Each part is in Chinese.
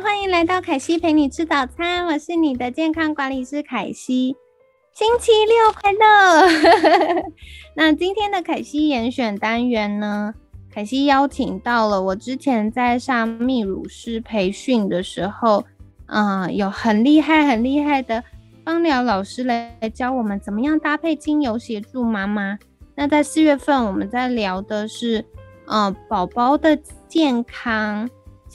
欢迎来到凯西陪你吃早餐，我是你的健康管理师凯西。星期六快乐！那今天的凯西严选单元呢？凯西邀请到了我之前在上泌乳师培训的时候，嗯，有很厉害、很厉害的芳疗老师来教我们怎么样搭配精油协助妈妈。那在四月份，我们在聊的是，嗯，宝宝的健康。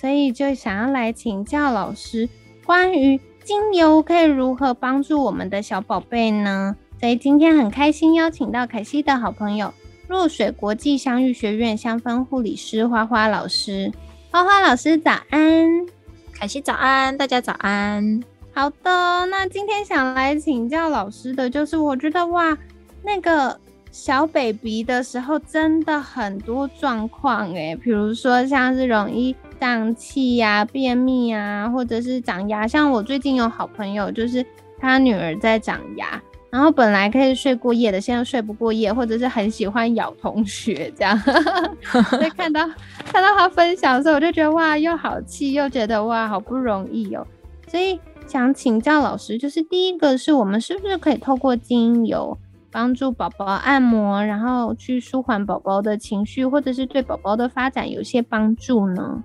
所以就想要来请教老师，关于精油可以如何帮助我们的小宝贝呢？所以今天很开心邀请到凯西的好朋友，若水国际香芋学院香氛护理师花花老师。花花老师早安，凯西早安，大家早安。好的，那今天想来请教老师的就是，我觉得哇，那个小 baby 的时候真的很多状况诶，比如说像是容易。胀气呀、便秘啊，或者是长牙。像我最近有好朋友，就是他女儿在长牙，然后本来可以睡过夜的，现在睡不过夜，或者是很喜欢咬同学这样。所以看到看到他分享的时候，我就觉得哇，又好气，又觉得哇，好不容易哦。所以想请教老师，就是第一个是我们是不是可以透过精油帮助宝宝按摩，然后去舒缓宝宝的情绪，或者是对宝宝的发展有些帮助呢？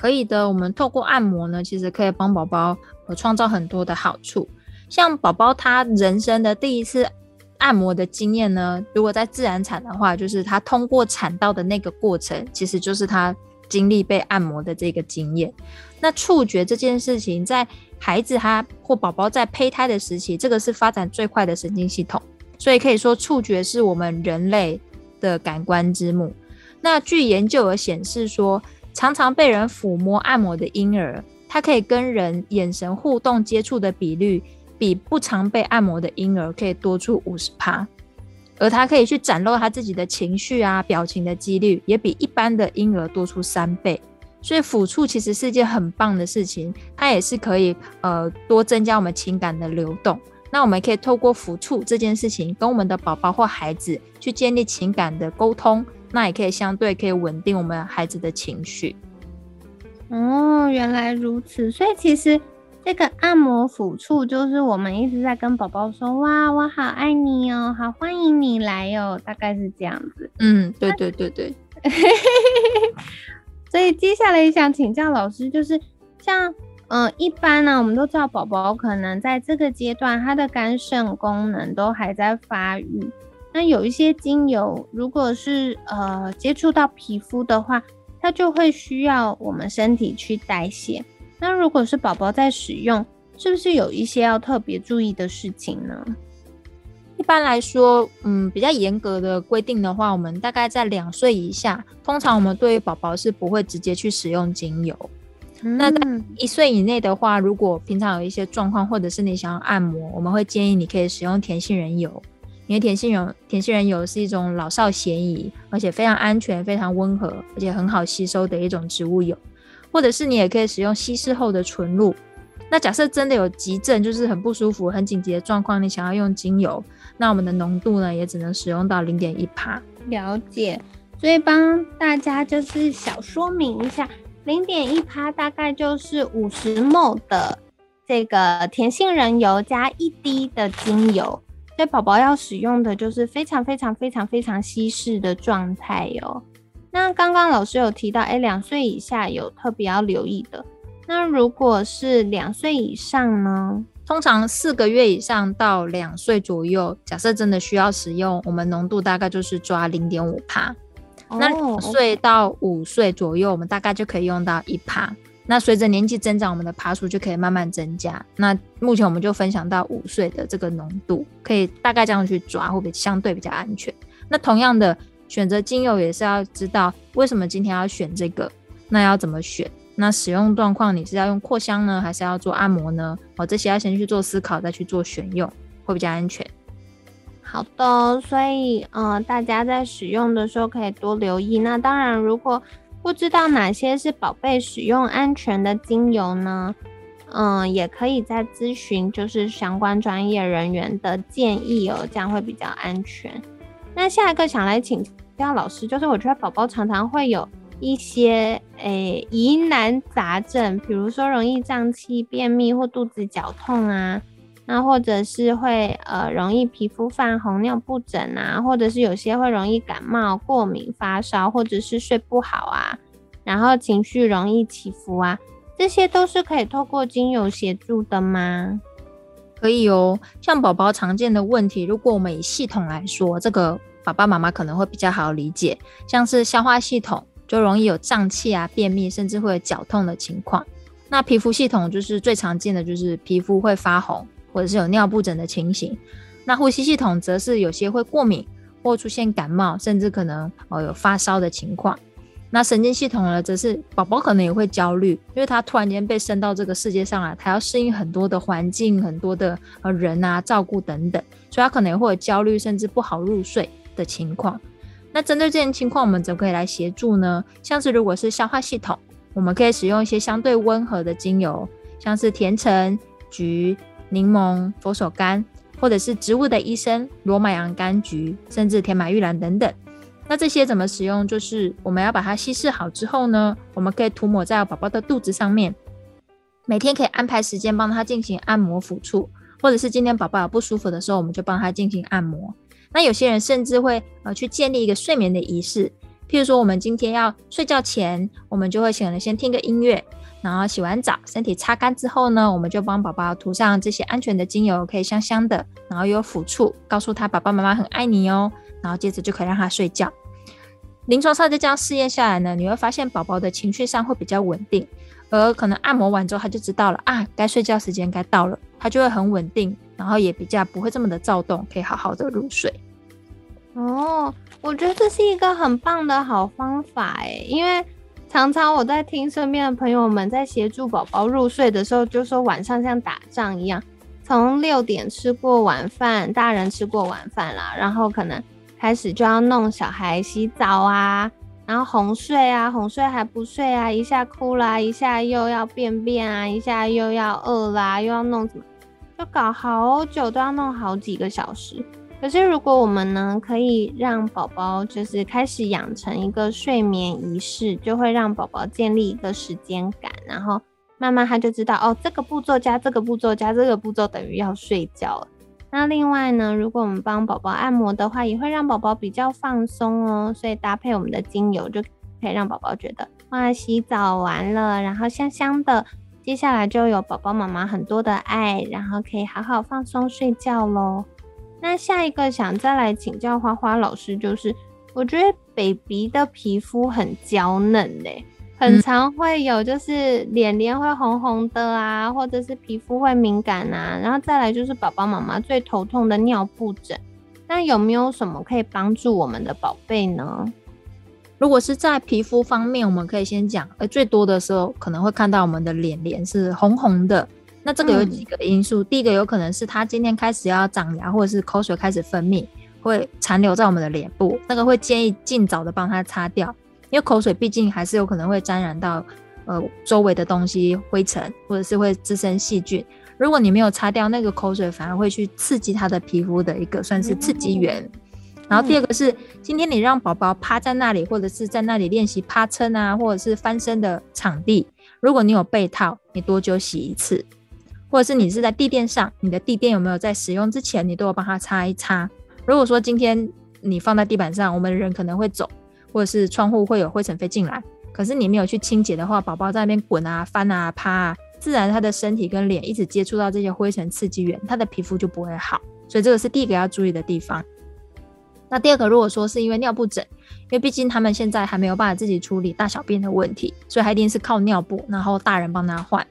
可以的，我们透过按摩呢，其实可以帮宝宝呃创造很多的好处。像宝宝他人生的第一次按摩的经验呢，如果在自然产的话，就是他通过产道的那个过程，其实就是他经历被按摩的这个经验。那触觉这件事情，在孩子他或宝宝在胚胎的时期，这个是发展最快的神经系统，所以可以说触觉是我们人类的感官之母。那据研究而显示说。常常被人抚摸按摩的婴儿，他可以跟人眼神互动接触的比率，比不常被按摩的婴儿可以多出五十趴，而他可以去展露他自己的情绪啊、表情的几率，也比一般的婴儿多出三倍。所以抚触其实是一件很棒的事情，它也是可以呃多增加我们情感的流动。那我们可以透过抚触这件事情，跟我们的宝宝或孩子去建立情感的沟通。那也可以相对可以稳定我们孩子的情绪。哦，原来如此。所以其实这个按摩抚触，就是我们一直在跟宝宝说：“哇，我好爱你哦，好欢迎你来哦。”大概是这样子。嗯，对对对对。所以接下来想请教老师，就是像嗯，一般呢，我们都知道宝宝可能在这个阶段，他的肝肾功能都还在发育。那有一些精油，如果是呃接触到皮肤的话，它就会需要我们身体去代谢。那如果是宝宝在使用，是不是有一些要特别注意的事情呢？一般来说，嗯，比较严格的规定的话，我们大概在两岁以下，通常我们对于宝宝是不会直接去使用精油。那在一岁以内的话，如果平常有一些状况，或者是你想要按摩，我们会建议你可以使用甜杏仁油。因为甜杏仁甜杏仁油是一种老少咸宜，而且非常安全、非常温和，而且很好吸收的一种植物油。或者是你也可以使用稀释后的纯露。那假设真的有急症，就是很不舒服、很紧急的状况，你想要用精油，那我们的浓度呢，也只能使用到零点一帕。了解。所以帮大家就是小说明一下，零点一帕大概就是五十 ml 的这个甜杏仁油加一滴的精油。所以宝宝要使用的就是非常非常非常非常稀释的状态哟。那刚刚老师有提到，哎，两岁以下有特别要留意的。那如果是两岁以上呢？通常四个月以上到两岁左右，假设真的需要使用，我们浓度大概就是抓零点五帕。那两岁到五岁左右，我们大概就可以用到一帕。那随着年纪增长，我们的爬数就可以慢慢增加。那目前我们就分享到五岁的这个浓度，可以大概这样去抓，会比相对比较安全？那同样的，选择精油也是要知道为什么今天要选这个，那要怎么选？那使用状况你是要用扩香呢，还是要做按摩呢？哦，这些要先去做思考，再去做选用，会比较安全。好的，所以呃，大家在使用的时候可以多留意。那当然，如果不知道哪些是宝贝使用安全的精油呢？嗯，也可以再咨询就是相关专业人员的建议哦，这样会比较安全。那下一个想来请教老师，就是我觉得宝宝常常会有一些诶疑难杂症，比如说容易胀气、便秘或肚子绞痛啊，那或者是会呃容易皮肤泛红、尿布疹啊，或者是有些会容易感冒、过敏、发烧，或者是睡不好啊，然后情绪容易起伏啊。这些都是可以透过精油协助的吗？可以哦。像宝宝常见的问题，如果我们以系统来说，这个爸爸妈妈可能会比较好理解。像是消化系统就容易有胀气啊、便秘，甚至会有绞痛的情况。那皮肤系统就是最常见的，就是皮肤会发红，或者是有尿布疹的情形。那呼吸系统则是有些会过敏或出现感冒，甚至可能哦有发烧的情况。那神经系统呢，则是宝宝可能也会焦虑，因为他突然间被生到这个世界上来，他要适应很多的环境、很多的呃人啊、照顾等等，所以他可能也会有焦虑，甚至不好入睡的情况。那针对这件情况，我们怎么可以来协助呢？像是如果是消化系统，我们可以使用一些相对温和的精油，像是甜橙、橘、柠檬、佛手柑，或者是植物的医生罗马洋甘菊，甚至甜马玉兰等等。那这些怎么使用？就是我们要把它稀释好之后呢，我们可以涂抹在宝宝的肚子上面，每天可以安排时间帮他进行按摩抚触，或者是今天宝宝有不舒服的时候，我们就帮他进行按摩。那有些人甚至会呃去建立一个睡眠的仪式，譬如说我们今天要睡觉前，我们就会选择先听个音乐，然后洗完澡，身体擦干之后呢，我们就帮宝宝涂上这些安全的精油，可以香香的，然后有抚触，告诉他爸爸妈妈很爱你哦，然后接着就可以让他睡觉。临床上就这样试验下来呢，你会发现宝宝的情绪上会比较稳定，而可能按摩完之后他就知道了啊，该睡觉时间该到了，他就会很稳定，然后也比较不会这么的躁动，可以好好的入睡。哦，我觉得这是一个很棒的好方法诶，因为常常我在听身边的朋友们在协助宝宝入睡的时候，就说晚上像打仗一样，从六点吃过晚饭，大人吃过晚饭啦，然后可能。开始就要弄小孩洗澡啊，然后哄睡啊，哄睡还不睡啊，一下哭啦，一下又要便便啊，一下又要饿啦，又要弄什么，就搞好久，都要弄好几个小时。可是如果我们呢，可以让宝宝就是开始养成一个睡眠仪式，就会让宝宝建立一个时间感，然后慢慢他就知道哦，这个步骤加这个步骤加这个步骤等于要睡觉了。那另外呢，如果我们帮宝宝按摩的话，也会让宝宝比较放松哦。所以搭配我们的精油，就可以让宝宝觉得哇，洗澡完了，然后香香的，接下来就有宝宝妈妈很多的爱，然后可以好好放松睡觉喽。那下一个想再来请教花花老师，就是我觉得 baby 的皮肤很娇嫩嘞。很常会有，就是脸脸会红红的啊，或者是皮肤会敏感啊，然后再来就是宝宝妈妈最头痛的尿布疹。那有没有什么可以帮助我们的宝贝呢？如果是在皮肤方面，我们可以先讲，呃，最多的时候可能会看到我们的脸脸是红红的。那这个有几个因素，第一个有可能是他今天开始要长牙，或者是口水开始分泌，会残留在我们的脸部，那个会建议尽早的帮他擦掉。因为口水毕竟还是有可能会沾染到呃周围的东西、灰尘，或者是会滋生细菌。如果你没有擦掉那个口水，反而会去刺激他的皮肤的一个算是刺激源。然后第二个是，今天你让宝宝趴在那里，或者是在那里练习趴撑啊，或者是翻身的场地，如果你有被套，你多久洗一次？或者是你是在地垫上，你的地垫有没有在使用之前，你都要帮他擦一擦？如果说今天你放在地板上，我们人可能会走。或者是窗户会有灰尘飞进来，可是你没有去清洁的话，宝宝在那边滚啊、翻啊、趴啊，自然他的身体跟脸一直接触到这些灰尘刺激源，他的皮肤就不会好。所以这个是第一个要注意的地方。那第二个，如果说是因为尿布疹，因为毕竟他们现在还没有办法自己处理大小便的问题，所以他一定是靠尿布，然后大人帮他换。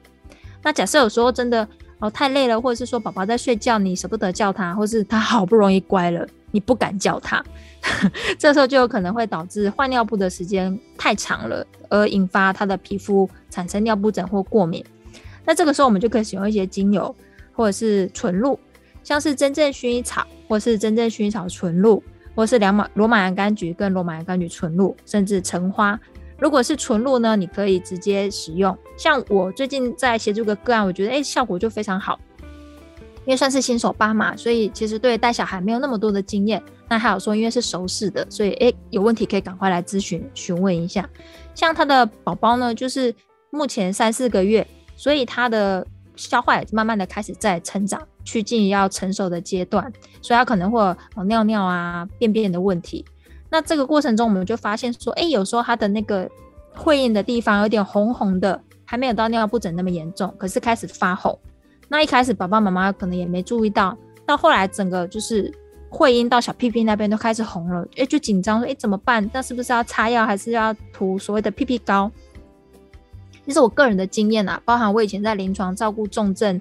那假设有时候真的哦太累了，或者是说宝宝在睡觉，你舍不得叫他，或是他好不容易乖了，你不敢叫他，这时候就有可能会导致换尿布的时间太长了，而引发他的皮肤产生尿布疹或过敏。那这个时候我们就可以使用一些精油或者是纯露，像是真正薰衣草，或是真正薰衣草纯露，或是两马罗马洋甘菊跟罗马洋甘菊纯露，甚至橙花。如果是纯露呢，你可以直接使用。像我最近在协助个个案，我觉得哎效果就非常好，因为算是新手爸妈，所以其实对带小孩没有那么多的经验。那还有说，因为是熟识的，所以哎有问题可以赶快来咨询询问一下。像他的宝宝呢，就是目前三四个月，所以他的消化慢慢的开始在成长，趋近要成熟的阶段，所以他可能会尿尿啊、便便的问题。那这个过程中，我们就发现说，哎，有时候他的那个会阴的地方有点红红的，还没有到尿布疹那么严重，可是开始发红。那一开始爸爸妈妈可能也没注意到，到后来整个就是会阴到小屁屁那边都开始红了，哎，就紧张说，哎，怎么办？那是不是要擦药，还是要涂所谓的屁屁膏？这是我个人的经验啊，包含我以前在临床照顾重症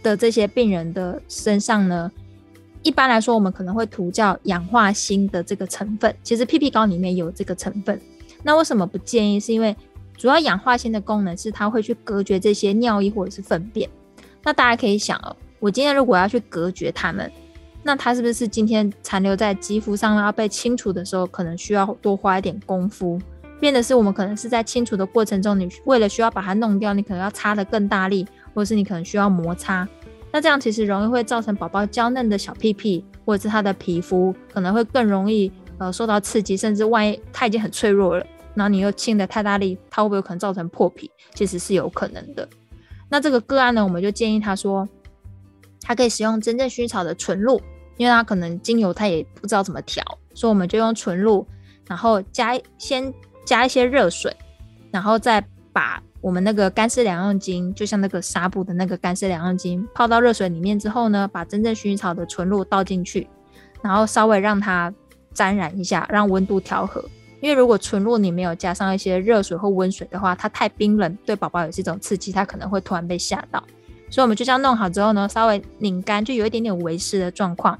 的这些病人的身上呢。一般来说，我们可能会涂叫氧化锌的这个成分，其实屁屁膏里面有这个成分。那为什么不建议？是因为主要氧化锌的功能是它会去隔绝这些尿液或者是粪便。那大家可以想哦，我今天如果要去隔绝它们，那它是不是今天残留在肌肤上要被清除的时候，可能需要多花一点功夫？变的是我们可能是在清除的过程中，你为了需要把它弄掉，你可能要擦的更大力，或者是你可能需要摩擦。那这样其实容易会造成宝宝娇嫩的小屁屁，或者是他的皮肤可能会更容易呃受到刺激，甚至万一他已经很脆弱了，然后你又亲的太大力，他会不会有可能造成破皮？其实是有可能的。那这个个案呢，我们就建议他说，他可以使用真正薰衣草的纯露，因为他可能精油他也不知道怎么调，所以我们就用纯露，然后加先加一些热水，然后再把。我们那个干湿两用巾，就像那个纱布的那个干湿两用巾，泡到热水里面之后呢，把真正薰衣草的纯露倒进去，然后稍微让它沾染一下，让温度调和。因为如果纯露你没有加上一些热水或温水的话，它太冰冷，对宝宝也是一种刺激，它可能会突然被吓到。所以我们就这样弄好之后呢，稍微拧干，就有一点点微湿的状况，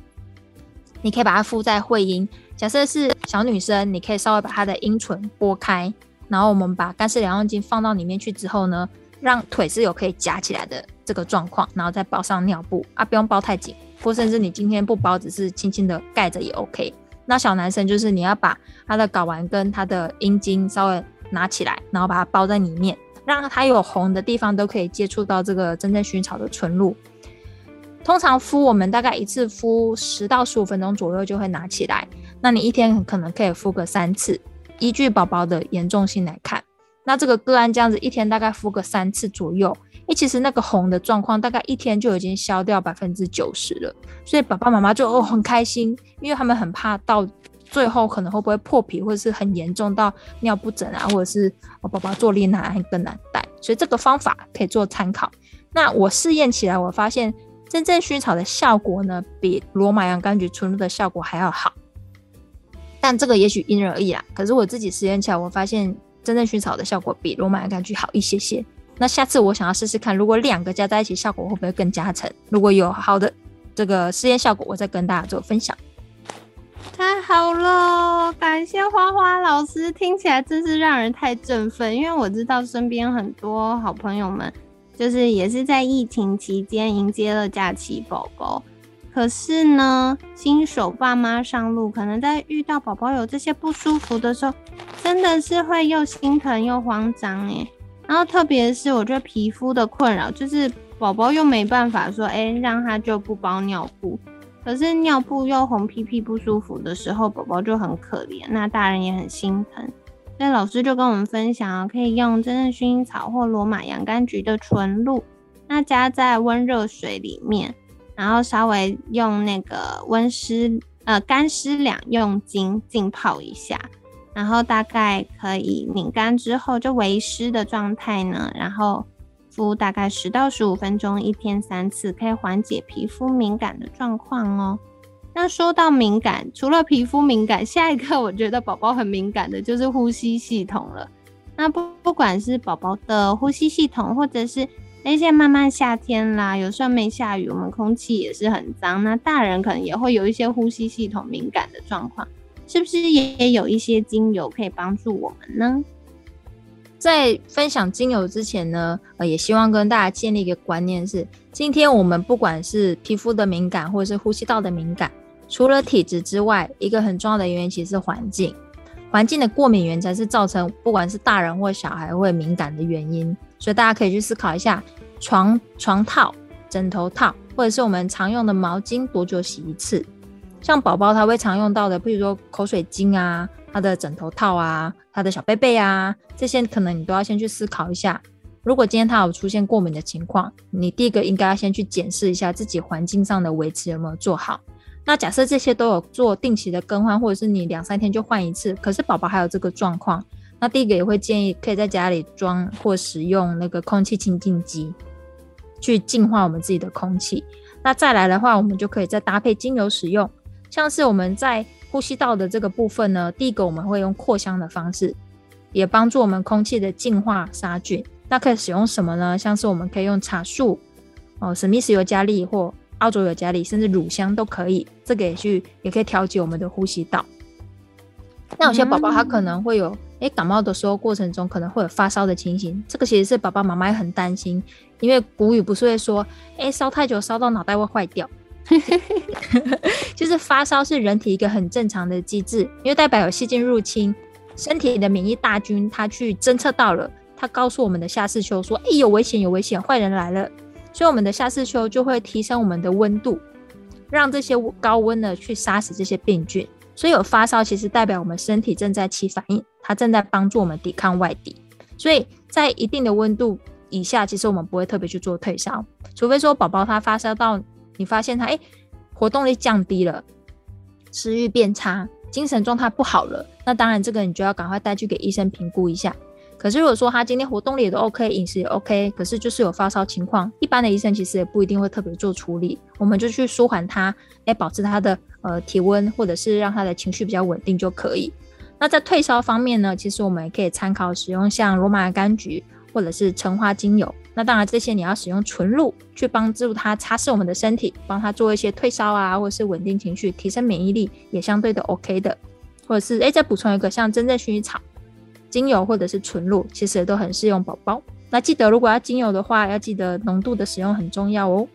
你可以把它敷在会阴。假设是小女生，你可以稍微把她的阴唇拨开。然后我们把干湿两用巾放到里面去之后呢，让腿是有可以夹起来的这个状况，然后再包上尿布啊，不用包太紧，或甚至你今天不包，只是轻轻的盖着也 OK。那小男生就是你要把他的睾丸跟他的阴茎稍微拿起来，然后把它包在里面，让他有红的地方都可以接触到这个真正薰衣草的纯露。通常敷我们大概一次敷十到十五分钟左右就会拿起来，那你一天可能可以敷个三次。依据宝宝的严重性来看，那这个个案这样子一天大概敷个三次左右，诶，其实那个红的状况大概一天就已经消掉百分之九十了，所以爸爸妈妈就哦很开心，因为他们很怕到最后可能会不会破皮，或者是很严重到尿不疹啊，或者是我宝宝坐立难安更难带，所以这个方法可以做参考。那我试验起来，我发现真正薰衣草的效果呢，比罗马洋甘菊纯露的效果还要好。但这个也许因人而异啦。可是我自己实验起来，我发现真正薰草的效果比罗马洋甘菊好一些些。那下次我想要试试看，如果两个加在一起，效果会不会更加成？如果有好的这个实验效果，我再跟大家做分享。太好了，感谢花花老师，听起来真是让人太振奋。因为我知道身边很多好朋友们，就是也是在疫情期间迎接了假期宝宝。可是呢，新手爸妈上路，可能在遇到宝宝有这些不舒服的时候，真的是会又心疼又慌张诶。然后特别是我觉得皮肤的困扰，就是宝宝又没办法说，哎，让他就不包尿布，可是尿布又红屁屁不舒服的时候，宝宝就很可怜，那大人也很心疼。所以老师就跟我们分享啊，可以用真正薰衣草或罗马洋甘菊的纯露，那加在温热水里面。然后稍微用那个温湿呃干湿两用巾浸泡一下，然后大概可以拧干之后就微湿的状态呢，然后敷大概十到十五分钟，一天三次，可以缓解皮肤敏感的状况哦。那说到敏感，除了皮肤敏感，下一个我觉得宝宝很敏感的就是呼吸系统了。那不不管是宝宝的呼吸系统，或者是哎，现在慢慢夏天啦，有时候没下雨，我们空气也是很脏，那大人可能也会有一些呼吸系统敏感的状况，是不是也有一些精油可以帮助我们呢？在分享精油之前呢，呃，也希望跟大家建立一个观念是：今天我们不管是皮肤的敏感，或者是呼吸道的敏感，除了体质之外，一个很重要的原因其实是环境。环境的过敏原才是造成不管是大人或小孩会敏感的原因。所以大家可以去思考一下，床床套、枕头套，或者是我们常用的毛巾，多久洗一次？像宝宝他会常用到的，比如说口水巾啊。他的枕头套啊，他的小被被啊，这些可能你都要先去思考一下。如果今天他有出现过敏的情况，你第一个应该要先去检视一下自己环境上的维持有没有做好。那假设这些都有做定期的更换，或者是你两三天就换一次，可是宝宝还有这个状况，那第一个也会建议可以在家里装或使用那个空气清净机，去净化我们自己的空气。那再来的话，我们就可以再搭配精油使用，像是我们在。呼吸道的这个部分呢，第一个我们会用扩香的方式，也帮助我们空气的净化杀菌。那可以使用什么呢？像是我们可以用茶树、哦史密斯尤加利或澳洲有加利，甚至乳香都可以。这个也去也可以调节我们的呼吸道。那有些宝宝他可能会有，诶感冒的时候过程中可能会有发烧的情形，这个其实是爸爸妈妈也很担心，因为古语不是会说，诶烧太久烧到脑袋会坏掉。就是发烧是人体一个很正常的机制，因为代表有细菌入侵，身体的免疫大军它去侦测到了，它告诉我们的下视丘说：“哎，有危险，有危险，坏人来了。”所以我们的下视丘就会提升我们的温度，让这些高温呢去杀死这些病菌。所以有发烧其实代表我们身体正在起反应，它正在帮助我们抵抗外敌。所以在一定的温度以下，其实我们不会特别去做退烧，除非说宝宝他发烧到。你发现他哎，活动力降低了，食欲变差，精神状态不好了，那当然这个你就要赶快带去给医生评估一下。可是如果说他今天活动力也都 OK，饮食也 OK，可是就是有发烧情况，一般的医生其实也不一定会特别做处理，我们就去舒缓他，哎，保持他的呃体温，或者是让他的情绪比较稳定就可以。那在退烧方面呢，其实我们也可以参考使用像罗马柑橘或者是橙花精油。那当然，这些你要使用纯露去帮助它擦拭我们的身体，帮它做一些退烧啊，或者是稳定情绪、提升免疫力，也相对的 OK 的。或者是哎，再补充一个像真正薰衣草精油或者是纯露，其实都很适用宝宝。那记得如果要精油的话，要记得浓度的使用很重要哦。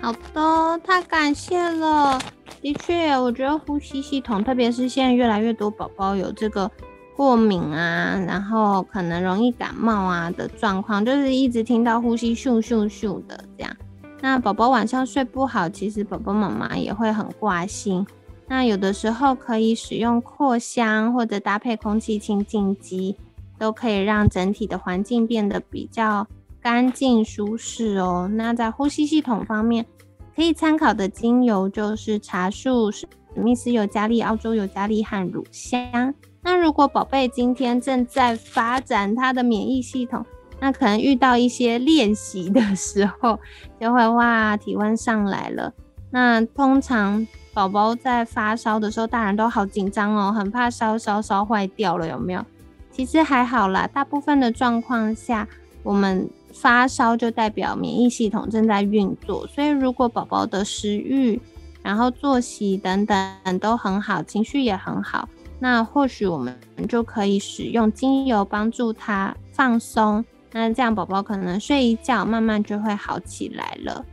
好的，太感谢了。的确，我觉得呼吸系统，特别是现在越来越多宝宝有这个。过敏啊，然后可能容易感冒啊的状况，就是一直听到呼吸咻咻咻的这样。那宝宝晚上睡不好，其实宝宝妈妈也会很挂心。那有的时候可以使用扩香或者搭配空气清净机，都可以让整体的环境变得比较干净舒适哦。那在呼吸系统方面，可以参考的精油就是茶树、史密斯尤加利、澳洲尤加利和乳香。那如果宝贝今天正在发展他的免疫系统，那可能遇到一些练习的时候，就会哇体温上来了。那通常宝宝在发烧的时候，大人都好紧张哦，很怕烧烧烧坏掉了，有没有？其实还好啦，大部分的状况下，我们发烧就代表免疫系统正在运作。所以如果宝宝的食欲、然后作息等等都很好，情绪也很好。那或许我们就可以使用精油帮助他放松，那这样宝宝可能睡一觉，慢慢就会好起来了。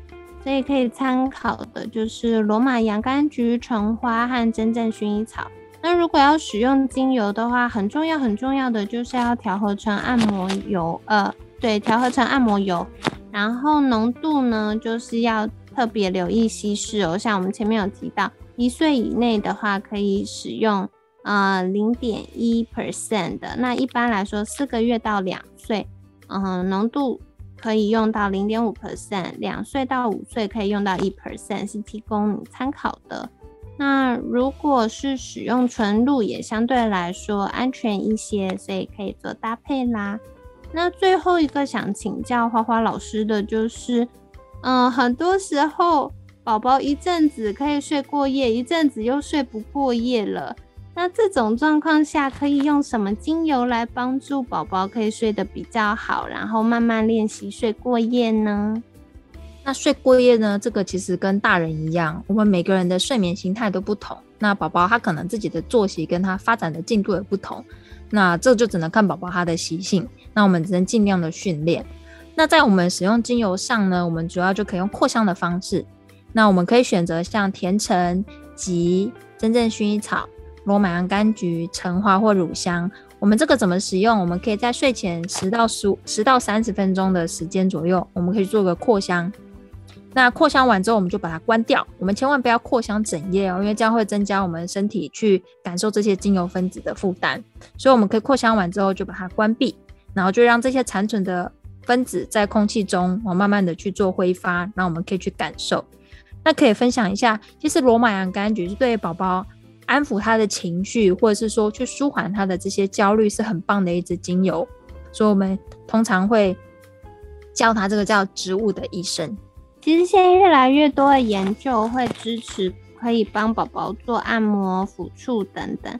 所以可以参考的就是罗马洋甘菊、橙花和真正薰衣草。那如果要使用精油的话，很重要很重要的就是要调和成按摩油，呃，对，调和成按摩油。然后浓度呢，就是要特别留意稀释哦。像我们前面有提到，一岁以内的话可以使用。呃，零点一 percent 的，那一般来说，四个月到两岁，嗯，浓度可以用到零点五 percent，两岁到五岁可以用到一 percent，是提供你参考的。那如果是使用纯露，也相对来说安全一些，所以可以做搭配啦。那最后一个想请教花花老师的就是，嗯，很多时候宝宝一阵子可以睡过夜，一阵子又睡不过夜了。那这种状况下，可以用什么精油来帮助宝宝可以睡得比较好，然后慢慢练习睡过夜呢？那睡过夜呢？这个其实跟大人一样，我们每个人的睡眠形态都不同。那宝宝他可能自己的作息跟他发展的进度也不同，那这就只能看宝宝他的习性。那我们只能尽量的训练。那在我们使用精油上呢，我们主要就可以用扩香的方式。那我们可以选择像甜橙、及真正薰衣草。罗马洋甘菊、橙花或乳香，我们这个怎么使用？我们可以在睡前十到十五、十到三十分钟的时间左右，我们可以做个扩香。那扩香完之后，我们就把它关掉。我们千万不要扩香整夜哦，因为这样会增加我们身体去感受这些精油分子的负担。所以我们可以扩香完之后就把它关闭，然后就让这些残存的分子在空气中，我慢慢的去做挥发，那我们可以去感受。那可以分享一下，其实罗马洋甘菊是对宝宝。安抚他的情绪，或者是说去舒缓他的这些焦虑，是很棒的一支精油。所以我们通常会叫它这个叫植物的医生。其实现在越来越多的研究会支持可以帮宝宝做按摩、抚触等等。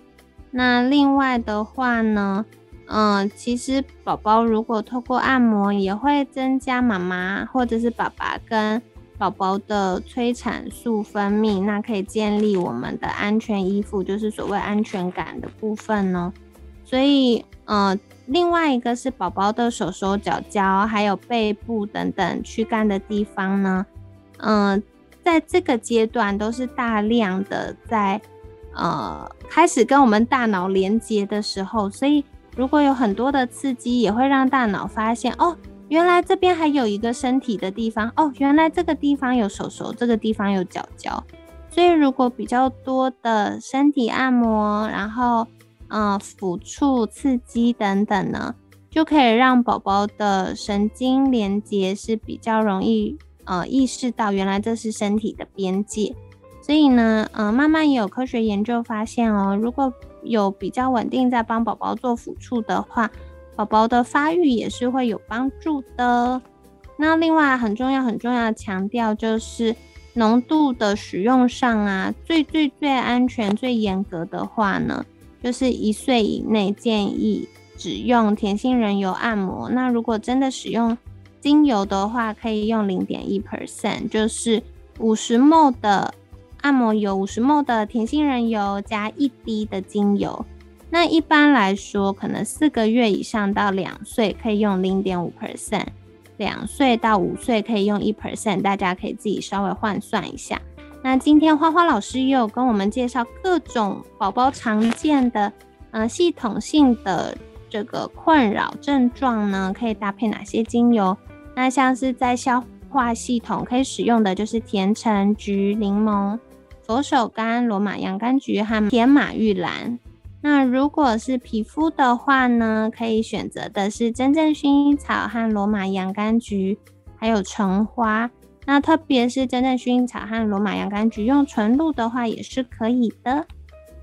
那另外的话呢，嗯，其实宝宝如果透过按摩，也会增加妈妈或者是爸爸跟。宝宝的催产素分泌，那可以建立我们的安全依附，就是所谓安全感的部分呢。所以，呃，另外一个是宝宝的手手脚脚，还有背部等等躯干的地方呢，嗯，在这个阶段都是大量的在呃开始跟我们大脑连接的时候，所以如果有很多的刺激，也会让大脑发现哦。原来这边还有一个身体的地方哦，原来这个地方有手手，这个地方有脚脚，所以如果比较多的身体按摩，然后嗯抚触、刺激等等呢，就可以让宝宝的神经连接是比较容易呃意识到原来这是身体的边界，所以呢，嗯，慢慢也有科学研究发现哦，如果有比较稳定在帮宝宝做抚触的话。宝宝的发育也是会有帮助的。那另外很重要、很重要强调就是浓度的使用上啊，最最最安全、最严格的话呢，就是一岁以内建议只用甜杏仁油按摩。那如果真的使用精油的话，可以用零点一 percent，就是五十 ml 的按摩油，五十 ml 的甜杏仁油加一滴的精油。那一般来说，可能四个月以上到两岁可以用零点五 percent，两岁到五岁可以用一 percent，大家可以自己稍微换算一下。那今天花花老师也有跟我们介绍各种宝宝常见的，呃，系统性的这个困扰症状呢，可以搭配哪些精油？那像是在消化系统可以使用的就是甜橙、橘、柠檬、佛手柑、罗马洋甘菊和甜马玉兰。那如果是皮肤的话呢，可以选择的是真正薰衣草和罗马洋甘菊，还有橙花。那特别是真正薰衣草和罗马洋甘菊用纯露的话也是可以的。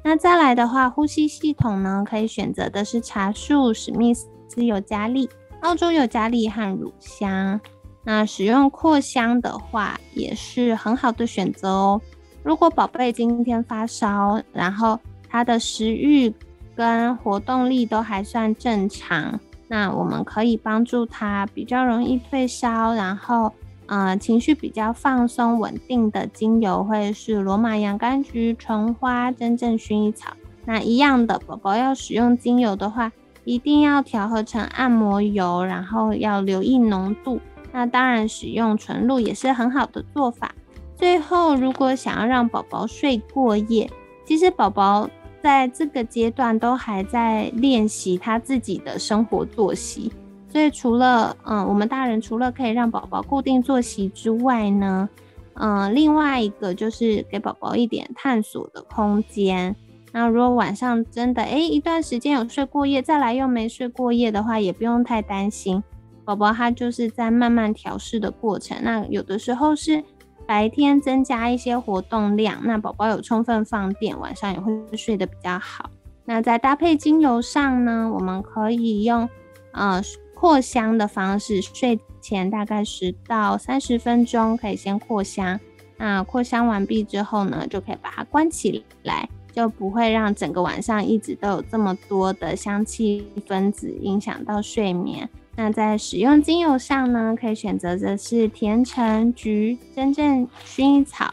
那再来的话，呼吸系统呢，可以选择的是茶树、史密斯尤加利、澳洲尤加利和乳香。那使用扩香的话，也是很好的选择哦。如果宝贝今天发烧，然后他的食欲跟活动力都还算正常，那我们可以帮助他比较容易退烧，然后呃情绪比较放松稳定的精油会是罗马洋甘菊、橙花、真正薰衣草。那一样的，宝宝要使用精油的话，一定要调和成按摩油，然后要留意浓度。那当然，使用纯露也是很好的做法。最后，如果想要让宝宝睡过夜，其实宝宝。在这个阶段都还在练习他自己的生活作息，所以除了嗯，我们大人除了可以让宝宝固定作息之外呢，嗯，另外一个就是给宝宝一点探索的空间。那如果晚上真的诶一段时间有睡过夜，再来又没睡过夜的话，也不用太担心，宝宝他就是在慢慢调试的过程。那有的时候是。白天增加一些活动量，那宝宝有充分放电，晚上也会睡得比较好。那在搭配精油上呢，我们可以用呃扩香的方式，睡前大概十到三十分钟可以先扩香。那扩香完毕之后呢，就可以把它关起来，就不会让整个晚上一直都有这么多的香气分子影响到睡眠。那在使用精油上呢，可以选择的是甜橙、橘、真正薰衣草、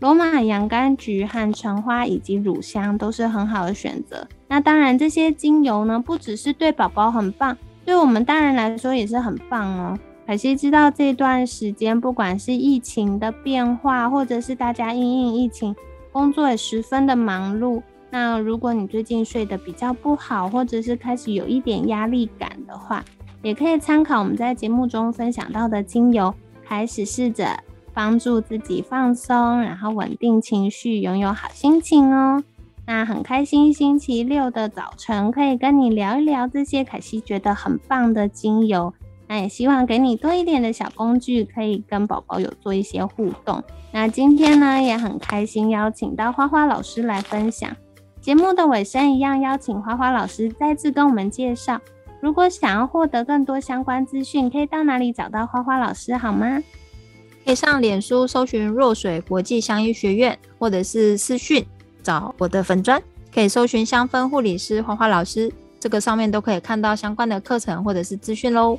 罗马洋甘菊和橙花，以及乳香都是很好的选择。那当然，这些精油呢，不只是对宝宝很棒，对我们大人来说也是很棒哦。可惜知道这段时间，不管是疫情的变化，或者是大家因应疫情，工作也十分的忙碌。那如果你最近睡得比较不好，或者是开始有一点压力感的话，也可以参考我们在节目中分享到的精油，开始试着帮助自己放松，然后稳定情绪，拥有好心情哦。那很开心，星期六的早晨可以跟你聊一聊这些凯西觉得很棒的精油。那也希望给你多一点的小工具，可以跟宝宝有做一些互动。那今天呢，也很开心邀请到花花老师来分享。节目的尾声一样，邀请花花老师再次跟我们介绍。如果想要获得更多相关资讯，可以到哪里找到花花老师好吗？可以上脸书搜寻若水国际香医学院，或者是私讯找我的粉砖，可以搜寻香氛护理师花花老师，这个上面都可以看到相关的课程或者是资讯喽。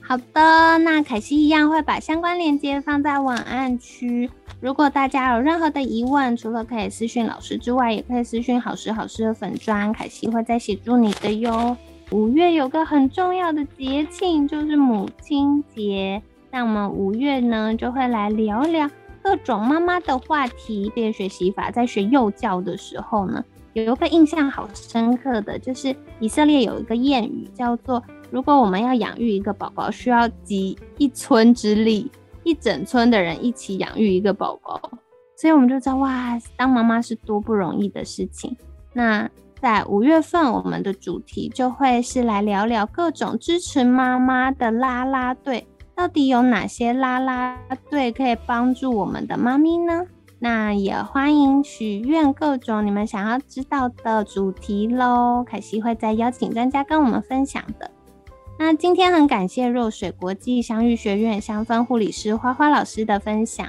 好的，那凯西一样会把相关链接放在文案区。如果大家有任何的疑问，除了可以私讯老师之外，也可以私讯好时好事的粉砖，凯西会再协助你的哟。五月有个很重要的节庆，就是母亲节。那我们五月呢，就会来聊聊各种妈妈的话题。这个学习法在学幼教的时候呢，有一个印象好深刻的就是以色列有一个谚语，叫做“如果我们要养育一个宝宝，需要集一村之力，一整村的人一起养育一个宝宝”。所以我们就知道，哇，当妈妈是多不容易的事情。那在五月份，我们的主题就会是来聊聊各种支持妈妈的啦啦队，到底有哪些啦啦队可以帮助我们的妈咪呢？那也欢迎许愿各种你们想要知道的主题喽，凯西会再邀请专家跟我们分享的。那今天很感谢若水国际香芋学院香氛护理师花花老师的分享。